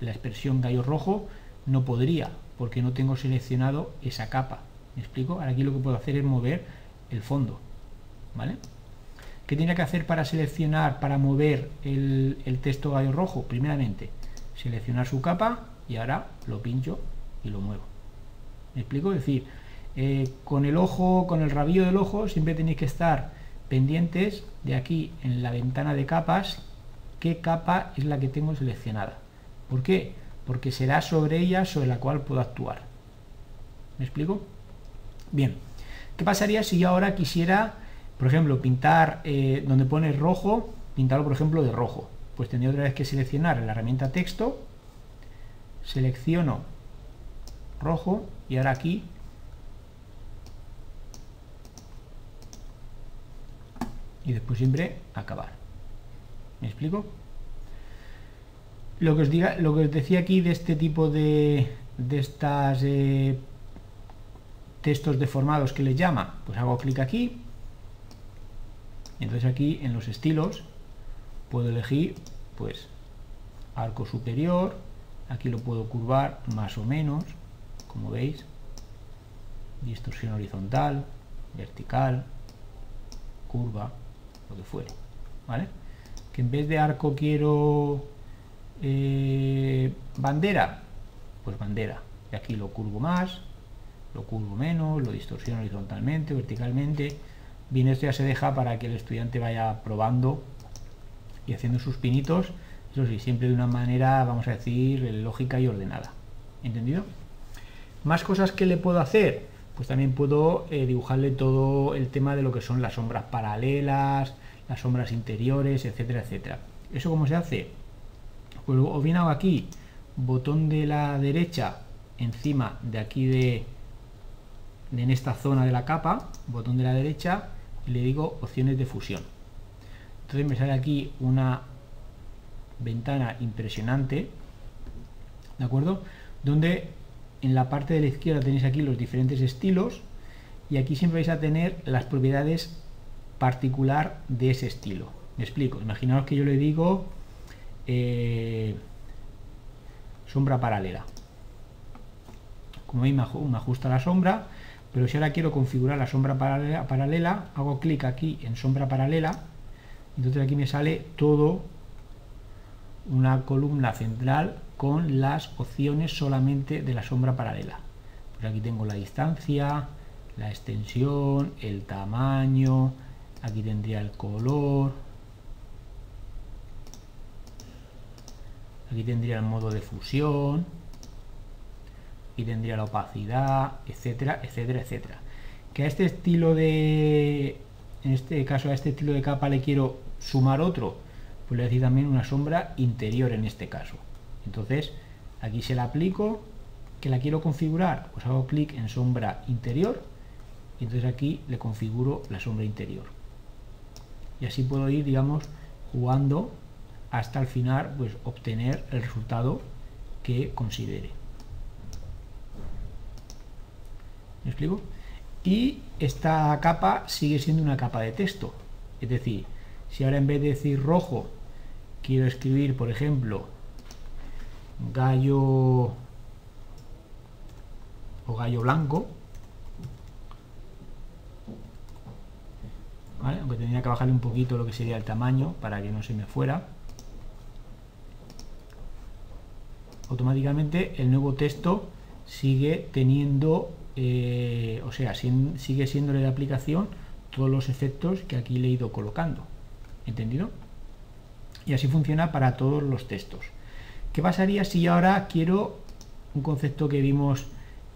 la expresión gallo rojo, no podría, porque no tengo seleccionado esa capa. ¿Me explico? Ahora aquí lo que puedo hacer es mover el fondo. ¿Vale? ¿Qué tiene que hacer para seleccionar, para mover el, texto gallo rojo? Primeramente, seleccionar su capa y ahora lo pincho y lo muevo. ¿Me explico? Es decir, eh, con el ojo, con el rabillo del ojo, siempre tenéis que estar pendientes de aquí en la ventana de capas, qué capa es la que tengo seleccionada. ¿Por qué? Porque será sobre ella sobre la cual puedo actuar. ¿Me explico? Bien. ¿Qué pasaría si yo ahora quisiera, por ejemplo, pintar eh, donde pone rojo, pintarlo por ejemplo de rojo? Pues tendría otra vez que seleccionar la herramienta texto, selecciono rojo y ahora aquí y después siempre acabar. ¿Me explico? Lo que os, diga, lo que os decía aquí de este tipo de, de estas eh, textos deformados que le llama, pues hago clic aquí. Entonces aquí en los estilos puedo elegir pues arco superior, aquí lo puedo curvar más o menos, como veis, distorsión horizontal, vertical, curva, lo que fuere, ¿vale? Que en vez de arco quiero eh, bandera, pues bandera, y aquí lo curvo más, lo curvo menos, lo distorsiono horizontalmente, verticalmente, bien esto ya se deja para que el estudiante vaya probando y haciendo sus pinitos, eso sí, siempre de una manera, vamos a decir, lógica y ordenada, ¿entendido? Más cosas que le puedo hacer, pues también puedo eh, dibujarle todo el tema de lo que son las sombras paralelas, las sombras interiores, etcétera, etcétera. ¿Eso cómo se hace? Pues o bien aquí, botón de la derecha encima de aquí de, en esta zona de la capa, botón de la derecha, y le digo opciones de fusión. Entonces me sale aquí una ventana impresionante, ¿de acuerdo? Donde en la parte de la izquierda tenéis aquí los diferentes estilos y aquí siempre vais a tener las propiedades particular de ese estilo. Me explico, imaginaos que yo le digo eh, sombra paralela. Como veis me ajusta la sombra, pero si ahora quiero configurar la sombra paralela, hago clic aquí en sombra paralela, entonces aquí me sale todo una columna central con las opciones solamente de la sombra paralela. Pues aquí tengo la distancia, la extensión, el tamaño, aquí tendría el color. Aquí tendría el modo de fusión. Y tendría la opacidad etcétera etcétera etcétera. Que a este estilo de en este caso a este estilo de capa le quiero sumar otro. Pues le decir también una sombra interior en este caso. Entonces aquí se la aplico que la quiero configurar. Pues hago clic en sombra interior y entonces aquí le configuro la sombra interior y así puedo ir, digamos, jugando hasta el final, pues obtener el resultado que considere. ¿Me? Y esta capa sigue siendo una capa de texto. Es decir, si ahora en vez de decir rojo, quiero escribir, por ejemplo, gallo o gallo blanco, aunque tendría que bajarle un poquito lo que sería el tamaño para que no se me fuera. Automáticamente el nuevo texto sigue teniendo eh, o sea sigue siendo de aplicación todos los efectos que aquí le he ido colocando. ¿entendido? y así funciona para todos los textos. ¿qué pasaría si ahora quiero un concepto que vimos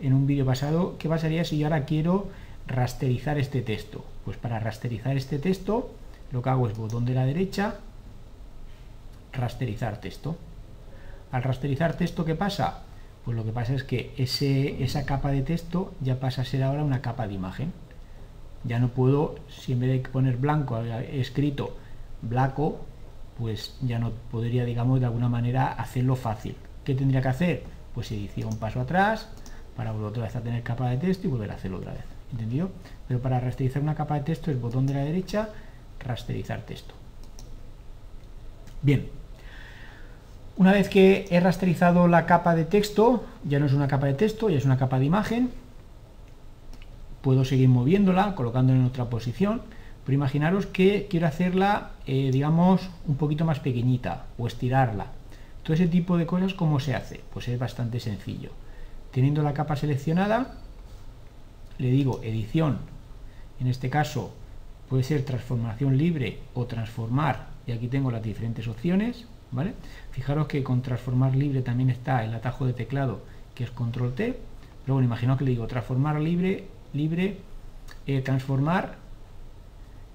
en un vídeo pasado ¿qué pasaría si yo ahora quiero rasterizar este texto pues para rasterizar este texto, lo que hago es botón de la derecha, rasterizar texto. Al rasterizar texto, ¿qué pasa? Pues lo que pasa es que ese, esa capa de texto ya pasa a ser ahora una capa de imagen. Ya no puedo, si en vez de poner blanco he escrito blanco, pues ya no podría, digamos, de alguna manera hacerlo fácil. ¿Qué tendría que hacer? Pues edición un paso atrás para volver otra vez a tener capa de texto y volver a hacerlo otra vez. ¿Entendido? Pero para rasterizar una capa de texto es botón de la derecha, rasterizar texto. Bien, una vez que he rasterizado la capa de texto, ya no es una capa de texto, ya es una capa de imagen, puedo seguir moviéndola, colocándola en otra posición, pero imaginaros que quiero hacerla, eh, digamos, un poquito más pequeñita o estirarla. Todo ese tipo de cosas, ¿cómo se hace? Pues es bastante sencillo. Teniendo la capa seleccionada, le digo edición, en este caso puede ser transformación libre o transformar y aquí tengo las diferentes opciones, ¿vale? Fijaros que con transformar libre también está el atajo de teclado que es control T, pero bueno, imagino que le digo transformar libre, libre, eh, transformar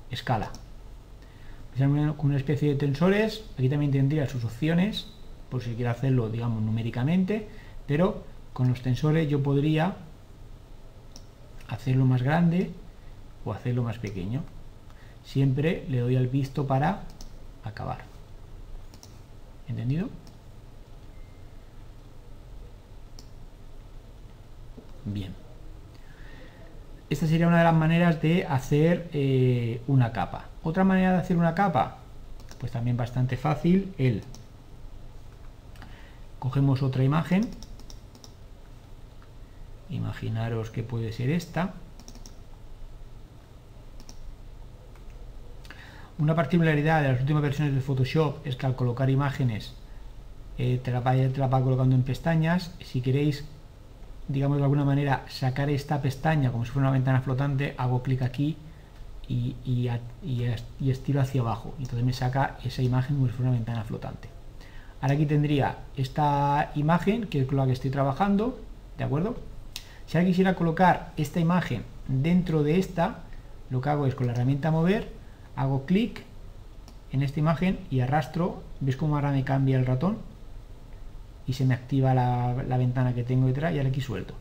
escala. Con una especie de tensores, aquí también tendría sus opciones, por si quiero hacerlo, digamos, numéricamente, pero con los tensores yo podría hacerlo más grande o hacerlo más pequeño. Siempre le doy al visto para acabar. ¿Entendido? Bien. Esta sería una de las maneras de hacer eh, una capa. Otra manera de hacer una capa, pues también bastante fácil, el cogemos otra imagen, imaginaros que puede ser esta, Una particularidad de las últimas versiones de Photoshop es que al colocar imágenes eh, te, la va, colocando en pestañas. Si queréis, digamos de alguna manera, sacar esta pestaña como si fuera una ventana flotante, hago clic aquí y, y, estiro hacia abajo. Entonces me saca esa imagen como si fuera una ventana flotante. Ahora aquí tendría esta imagen, que es con la que estoy trabajando, ¿de acuerdo? Si ahora quisiera colocar esta imagen dentro de esta, lo que hago es con la herramienta mover, hago clic en esta imagen y arrastro, ¿ves cómo ahora me cambia el ratón? Y se me activa la, ventana que tengo detrás y ahora aquí suelto.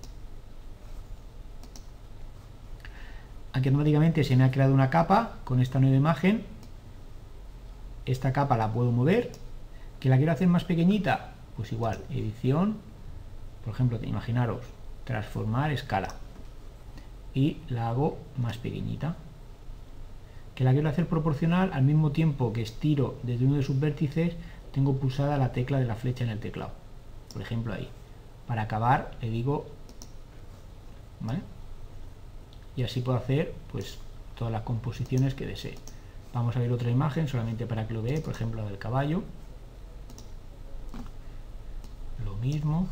Aquí automáticamente se me ha creado una capa con esta nueva imagen. Esta capa la puedo mover. ¿Que la quiero hacer más pequeñita? Pues igual, edición, por ejemplo, imaginaros, transformar escala. Y la hago más pequeñita que la quiero hacer proporcional al mismo tiempo que estiro desde uno de sus vértices, tengo pulsada la tecla de la flecha en el teclado. Por ejemplo ahí. Para acabar le digo, ¿vale? Y así puedo hacer pues todas las composiciones que desee. Vamos a ver otra imagen solamente para que lo vea, por ejemplo la del caballo. Lo mismo,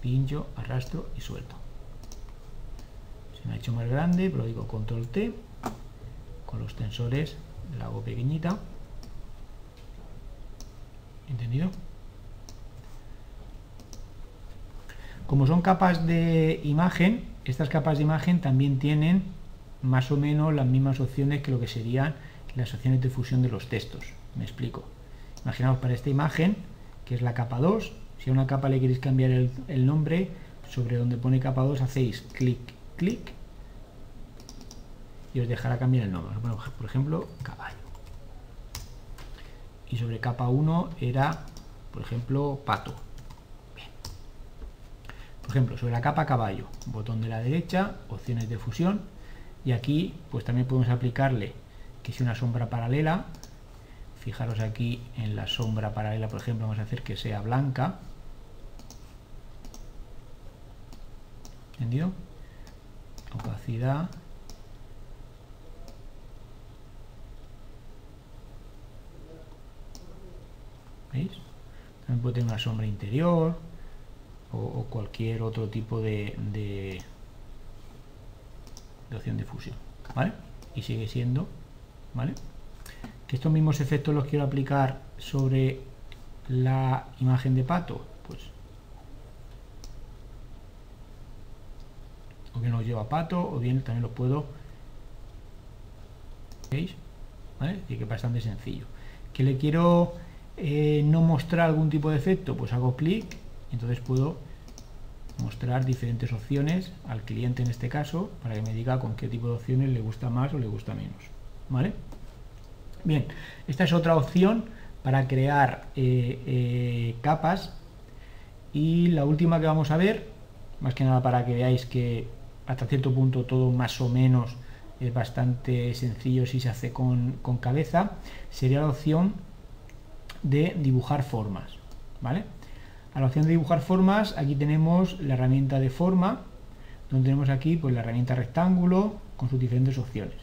pincho, arrastro y suelto. Se me ha hecho más grande, pero digo control T con los tensores la hago pequeñita ¿entendido? como son capas de imagen estas capas de imagen también tienen más o menos las mismas opciones que lo que serían las opciones de fusión de los textos me explico imaginaos para esta imagen que es la capa 2 si a una capa le queréis cambiar el, nombre sobre donde pone capa 2 hacéis clic clic y os dejará cambiar el nombre. por ejemplo, caballo. Y sobre capa 1 era, por ejemplo, pato. Por ejemplo, sobre la capa caballo, botón de la derecha, opciones de fusión. Y aquí, pues también podemos aplicarle que si una sombra paralela, fijaros aquí en la sombra paralela, por ejemplo, vamos a hacer que sea blanca. ¿Entendido? Opacidad También puede tener una sombra interior o, cualquier otro tipo de, de, opción de fusión. ¿Vale? Y sigue siendo, ¿vale? Que estos mismos efectos los quiero aplicar sobre la imagen de pato, o bien los lleva pato o bien también los puedo ¿veis? ¿vale? y que es bastante sencillo que le quiero eh, no mostrar algún tipo de efecto, pues hago clic entonces puedo mostrar diferentes opciones al cliente en este caso para que me diga con qué tipo de opciones le gusta más o le gusta menos. ¿Vale? Bien, esta es otra opción para crear eh, eh, capas y la última que vamos a ver, más que nada para que veáis que hasta cierto punto todo más o menos es bastante sencillo si se hace con, con cabeza, sería la opción de dibujar formas, ¿vale? A la opción de dibujar formas, aquí tenemos la herramienta de forma, donde tenemos aquí pues, la herramienta rectángulo con sus diferentes opciones.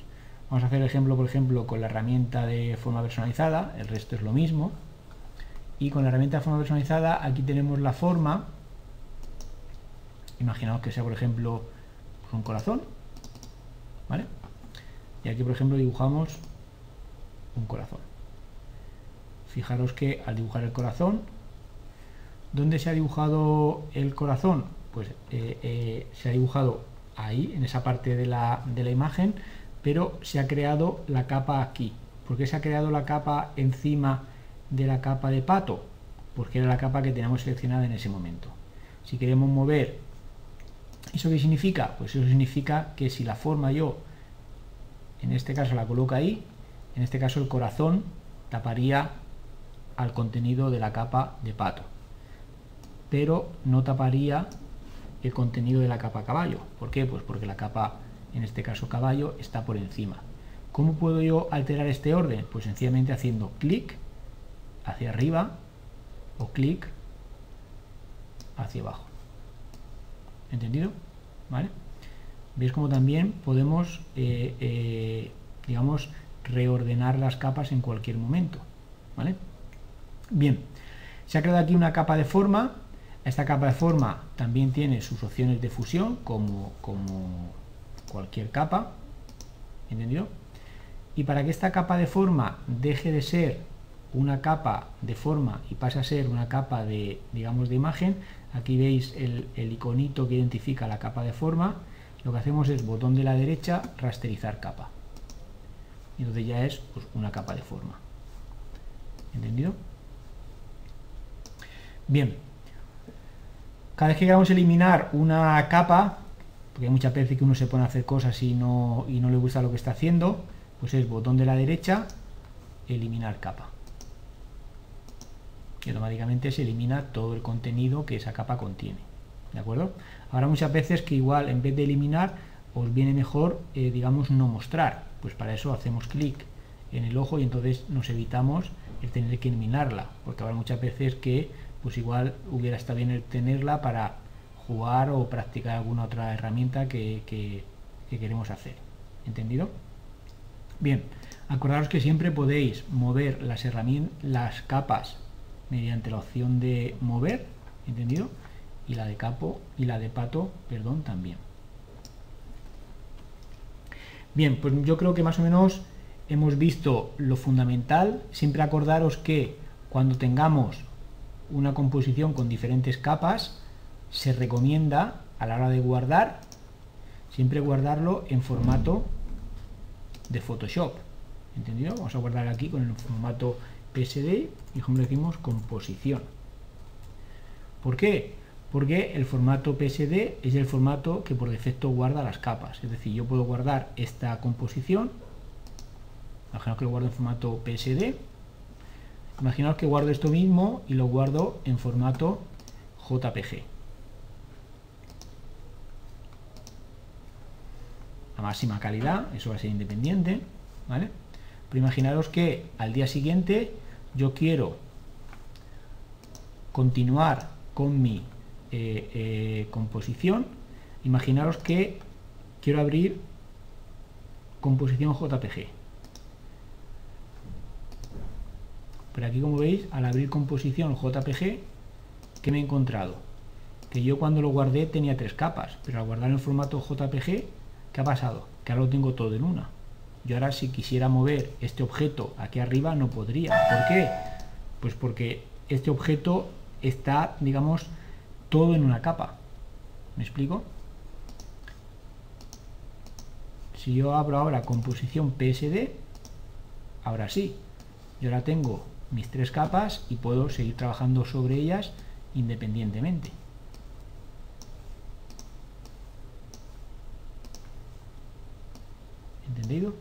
Vamos a hacer el ejemplo, por ejemplo, con la herramienta de forma personalizada, el resto es lo mismo. Y con la herramienta de forma personalizada, aquí tenemos la forma, imaginaos que sea, por ejemplo, un corazón, ¿vale? Y aquí, por ejemplo, dibujamos un corazón. fijaros que al dibujar el corazón, ¿dónde se ha dibujado el corazón? Pues eh, eh, se ha dibujado ahí, en esa parte de la, de la imagen, pero se ha creado la capa aquí. ¿Por qué se ha creado la capa encima de la capa de pato? Porque era la capa que teníamos seleccionada en ese momento. Si queremos mover, ¿eso qué significa? Pues eso significa que si la forma yo, en este caso la coloco ahí, en este caso el corazón taparía al contenido de la capa de pato, pero no taparía el contenido de la capa caballo. ¿Por qué? Pues porque la capa, en este caso caballo, está por encima. ¿Cómo puedo yo alterar este orden? Pues sencillamente haciendo clic hacia arriba o clic hacia abajo. ¿Entendido? ¿Vale? Veis como también podemos, eh, eh, digamos, reordenar las capas en cualquier momento. ¿Vale? Bien, se ha creado aquí una capa de forma. Esta capa de forma también tiene sus opciones de fusión, como, como cualquier capa. ¿Entendido? Y para que esta capa de forma deje de ser una capa de forma y pase a ser una capa de, digamos, de imagen, aquí veis el, iconito que identifica la capa de forma, lo que hacemos es botón de la derecha, rasterizar capa. Y entonces ya es pues, una capa de forma. ¿Entendido? Bien. Cada vez que queramos eliminar una capa, porque hay muchas veces que uno se pone a hacer cosas y no, y no le gusta lo que está haciendo, pues es botón de la derecha, eliminar capa. Y automáticamente se elimina todo el contenido que esa capa contiene. ¿De acuerdo? Ahora muchas veces que igual en vez de eliminar os viene mejor, eh, digamos, no mostrar. Pues para eso hacemos clic en el ojo y entonces nos evitamos el tener que eliminarla. Porque habrá muchas veces que pues igual hubiera estado bien el tenerla para jugar o practicar alguna otra herramienta que, que queremos hacer. ¿Entendido? Bien, acordaros que siempre podéis mover las herramientas, las capas mediante la opción de mover, ¿entendido? Y la de capo y la de pato, perdón, también. Bien, pues yo creo que más o menos hemos visto lo fundamental. Siempre acordaros que cuando tengamos una composición con diferentes capas, se recomienda a la hora de guardar, siempre guardarlo en formato de Photoshop. ¿Entendido? Vamos a guardar aquí con el formato PSD y como decimos composición. ¿Por qué? Porque el formato PSD es el formato que por defecto guarda las capas. Es decir, yo puedo guardar esta composición. Imaginaos que lo guardo en formato PSD. Imaginaos que guardo esto mismo y lo guardo en formato JPG. a máxima calidad, eso va a ser independiente, ¿vale? Pero imaginaros que al día siguiente yo quiero continuar con mi eh, eh, composición, imaginaros que quiero abrir composición JPG. Pero aquí como veis, al abrir composición JPG, ¿qué me he encontrado? Que yo cuando lo guardé tenía tres capas, pero al guardar en formato JPG ¿Qué ha pasado? Que ahora lo tengo todo en una. Yo ahora si quisiera mover este objeto aquí arriba no podría. ¿Por qué? Pues porque este objeto está, digamos, todo en una capa. ¿Me explico? Si yo abro ahora composición PSD, ahora sí, yo ahora tengo mis tres capas y puedo seguir trabajando sobre ellas independientemente. ¿Entendido?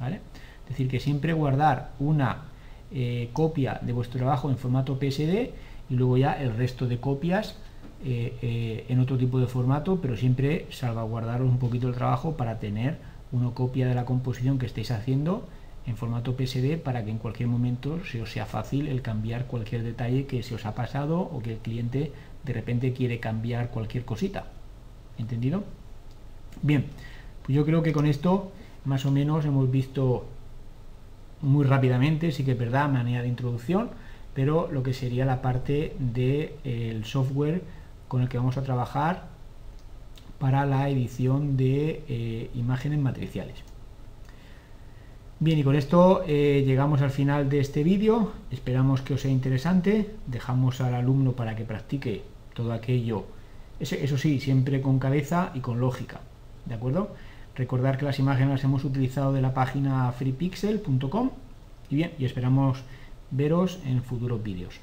Es decir, que siempre guardar una eh, copia de vuestro trabajo en formato PSD y luego ya el resto de copias eh, eh, en otro tipo de formato, pero siempre salvaguardaros un poquito el trabajo para tener una copia de la composición que estéis haciendo en formato PSD para que en cualquier momento se os sea fácil el cambiar cualquier detalle que se os ha pasado o que el cliente de repente quiere cambiar cualquier cosita. ¿Entendido? Bien, pues yo creo que con esto más o menos hemos visto muy rápidamente, sí que es verdad, manera de introducción, pero lo que sería la parte del software con el que vamos a trabajar para la edición de eh, imágenes matriciales. Bien, y con esto eh, llegamos al final de este vídeo. Esperamos que os sea interesante. Dejamos al alumno para que practique todo aquello. Eso, eso sí, siempre con cabeza y con lógica. ¿De acuerdo? Recordar que las imágenes las hemos utilizado de la página freepixel.com. Y bien, y esperamos veros en futuros vídeos.